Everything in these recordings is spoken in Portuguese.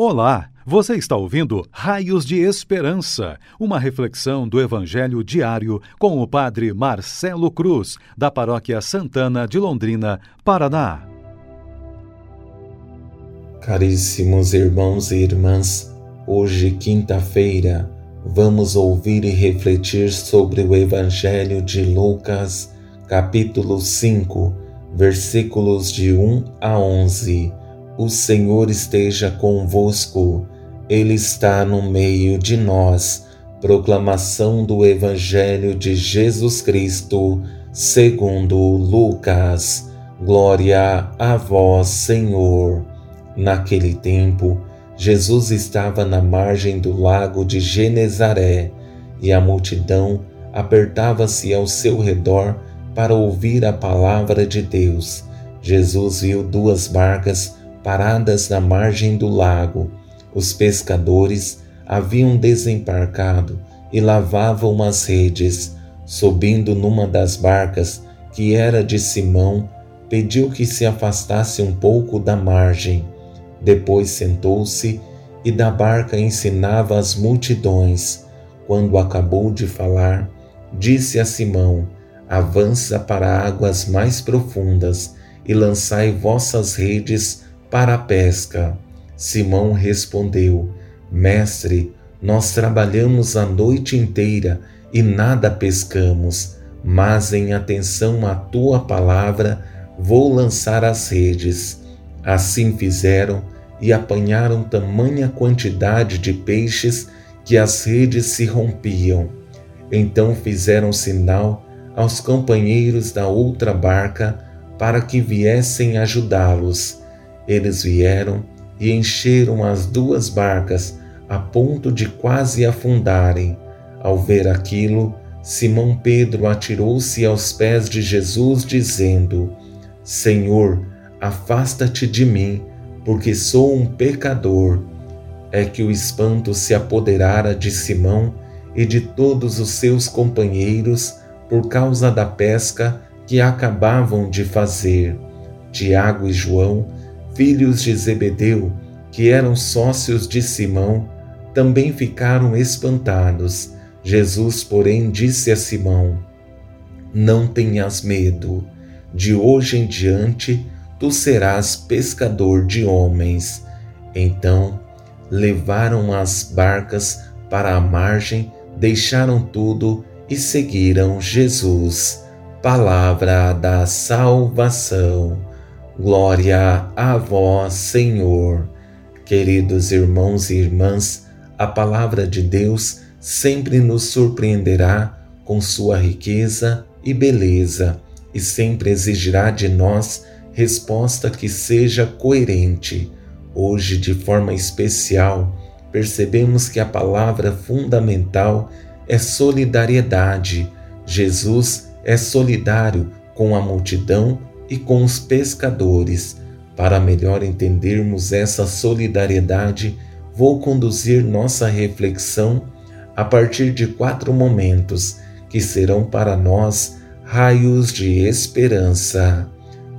Olá, você está ouvindo Raios de Esperança, uma reflexão do Evangelho diário com o Padre Marcelo Cruz, da Paróquia Santana de Londrina, Paraná. Caríssimos irmãos e irmãs, hoje, quinta-feira, vamos ouvir e refletir sobre o Evangelho de Lucas, capítulo 5, versículos de 1 a 11 o Senhor esteja convosco, Ele está no meio de nós. Proclamação do Evangelho de Jesus Cristo, segundo Lucas. Glória a vós, Senhor. Naquele tempo, Jesus estava na margem do lago de Genezaré e a multidão apertava-se ao seu redor para ouvir a palavra de Deus. Jesus viu duas barcas paradas na margem do lago. Os pescadores haviam desembarcado e lavavam as redes. Subindo numa das barcas, que era de Simão, pediu que se afastasse um pouco da margem. Depois sentou-se e da barca ensinava as multidões. Quando acabou de falar, disse a Simão: Avança para águas mais profundas e lançai vossas redes para a pesca. Simão respondeu: Mestre, nós trabalhamos a noite inteira e nada pescamos, mas em atenção à tua palavra vou lançar as redes. Assim fizeram e apanharam tamanha quantidade de peixes que as redes se rompiam. Então fizeram sinal aos companheiros da outra barca para que viessem ajudá-los. Eles vieram e encheram as duas barcas a ponto de quase afundarem. Ao ver aquilo, Simão Pedro atirou-se aos pés de Jesus, dizendo: Senhor, afasta-te de mim, porque sou um pecador. É que o espanto se apoderara de Simão e de todos os seus companheiros por causa da pesca que acabavam de fazer. Tiago e João filhos de Zebedeu, que eram sócios de Simão, também ficaram espantados. Jesus, porém, disse a Simão: Não tenhas medo, de hoje em diante tu serás pescador de homens. Então levaram as barcas para a margem, deixaram tudo e seguiram Jesus. Palavra da salvação. Glória a vós, Senhor. Queridos irmãos e irmãs, a palavra de Deus sempre nos surpreenderá com sua riqueza e beleza e sempre exigirá de nós resposta que seja coerente. Hoje, de forma especial, percebemos que a palavra fundamental é solidariedade. Jesus é solidário com a multidão e com os pescadores. Para melhor entendermos essa solidariedade, vou conduzir nossa reflexão a partir de quatro momentos que serão para nós raios de esperança.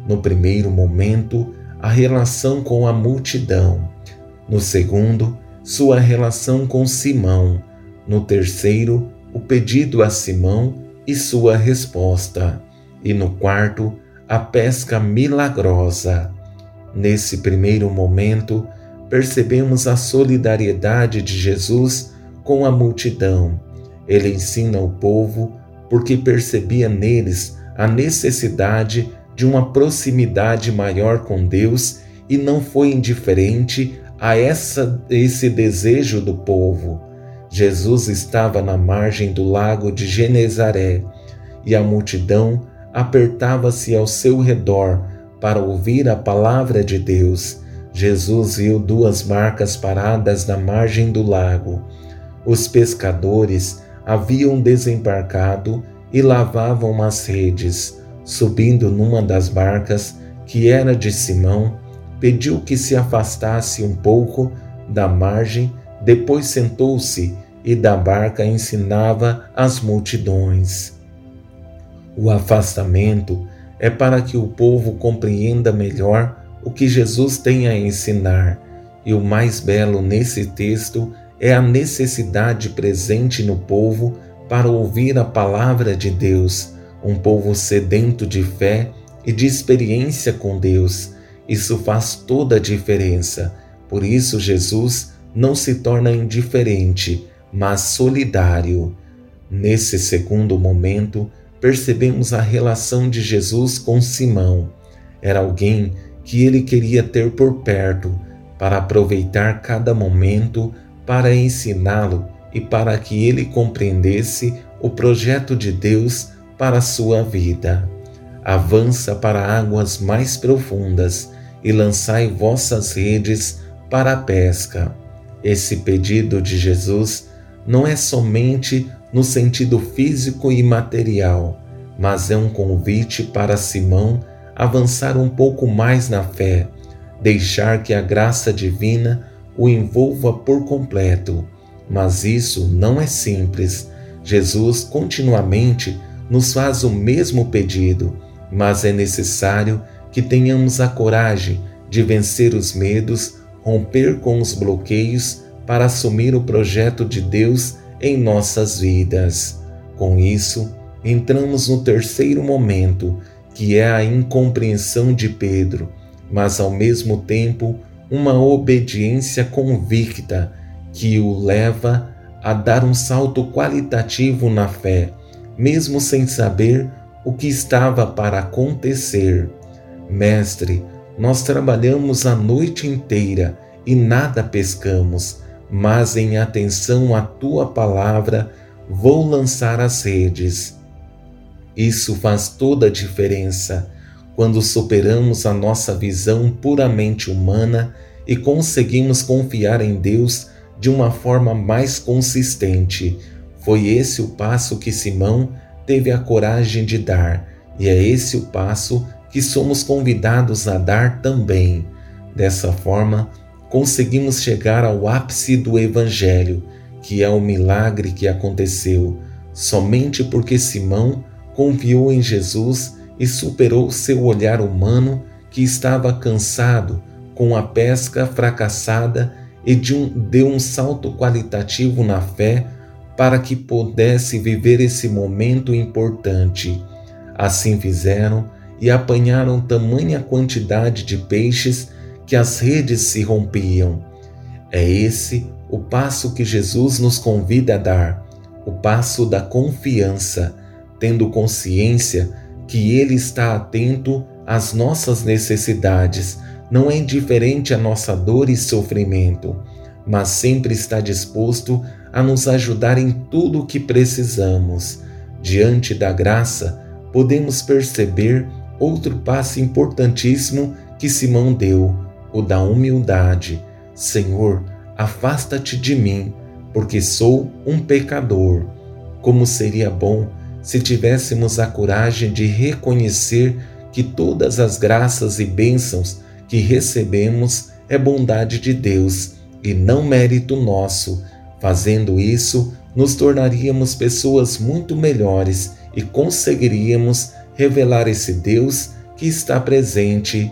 No primeiro momento, a relação com a multidão. No segundo, sua relação com Simão. No terceiro, o pedido a Simão e sua resposta. E no quarto, a pesca milagrosa. Nesse primeiro momento, percebemos a solidariedade de Jesus com a multidão. Ele ensina o povo porque percebia neles a necessidade de uma proximidade maior com Deus e não foi indiferente a essa, esse desejo do povo. Jesus estava na margem do lago de Genezaré e a multidão apertava-se ao seu redor para ouvir a palavra de Deus. Jesus viu duas marcas paradas na margem do lago. Os pescadores haviam desembarcado e lavavam as redes. Subindo numa das barcas, que era de Simão, pediu que se afastasse um pouco da margem, depois sentou-se e da barca ensinava as multidões. O afastamento é para que o povo compreenda melhor o que Jesus tem a ensinar, E o mais belo nesse texto é a necessidade presente no povo para ouvir a palavra de Deus, um povo sedento de fé e de experiência com Deus. Isso faz toda a diferença. Por isso, Jesus não se torna indiferente, mas solidário. Nesse segundo momento, percebemos a relação de Jesus com Simão. Era alguém que ele queria ter por perto, para aproveitar cada momento para ensiná-lo e para que ele compreendesse o projeto de Deus para sua vida. Avança para águas mais profundas e lançai vossas redes para a pesca. Esse pedido de Jesus não é somente no sentido físico e material, mas é um convite para Simão avançar um pouco mais na fé, deixar que a graça divina o envolva por completo. Mas isso não é simples. Jesus continuamente nos faz o mesmo pedido, mas é necessário que tenhamos a coragem de vencer os medos, romper com os bloqueios para assumir o projeto de Deus em nossas vidas. Com isso, entramos no terceiro momento, que é a incompreensão de Pedro, mas ao mesmo tempo uma obediência convicta que o leva a dar um salto qualitativo na fé, mesmo sem saber o que estava para acontecer. Mestre, nós trabalhamos a noite inteira e nada pescamos mas em atenção à tua palavra vou lançar as redes. Isso faz toda a diferença quando superamos a nossa visão puramente humana e conseguimos confiar em Deus de uma forma mais consistente. Foi esse o passo que Simão teve a coragem de dar, e é esse o passo que somos convidados a dar também. Dessa forma, conseguimos chegar ao ápice do Evangelho, que é o milagre que aconteceu somente porque Simão confiou em Jesus e superou seu olhar humano que estava cansado com a pesca fracassada e de um, deu um salto qualitativo na fé para que pudesse viver esse momento importante. Assim fizeram e apanharam tamanha quantidade de peixes que as redes se rompiam. É esse o passo que Jesus nos convida a dar, o passo da confiança, tendo consciência que Ele está atento às nossas necessidades, não é indiferente à nossa dor e sofrimento, mas sempre está disposto a nos ajudar em tudo o que precisamos. Diante da graça, podemos perceber outro passo importantíssimo que Simão deu o da humildade. Senhor, afasta-te de mim, porque sou um pecador. Como seria bom se tivéssemos a coragem de reconhecer que todas as graças e bênçãos que recebemos é bondade de Deus e não mérito nosso. Fazendo isso, nos tornaríamos pessoas muito melhores e conseguiríamos revelar esse Deus que está presente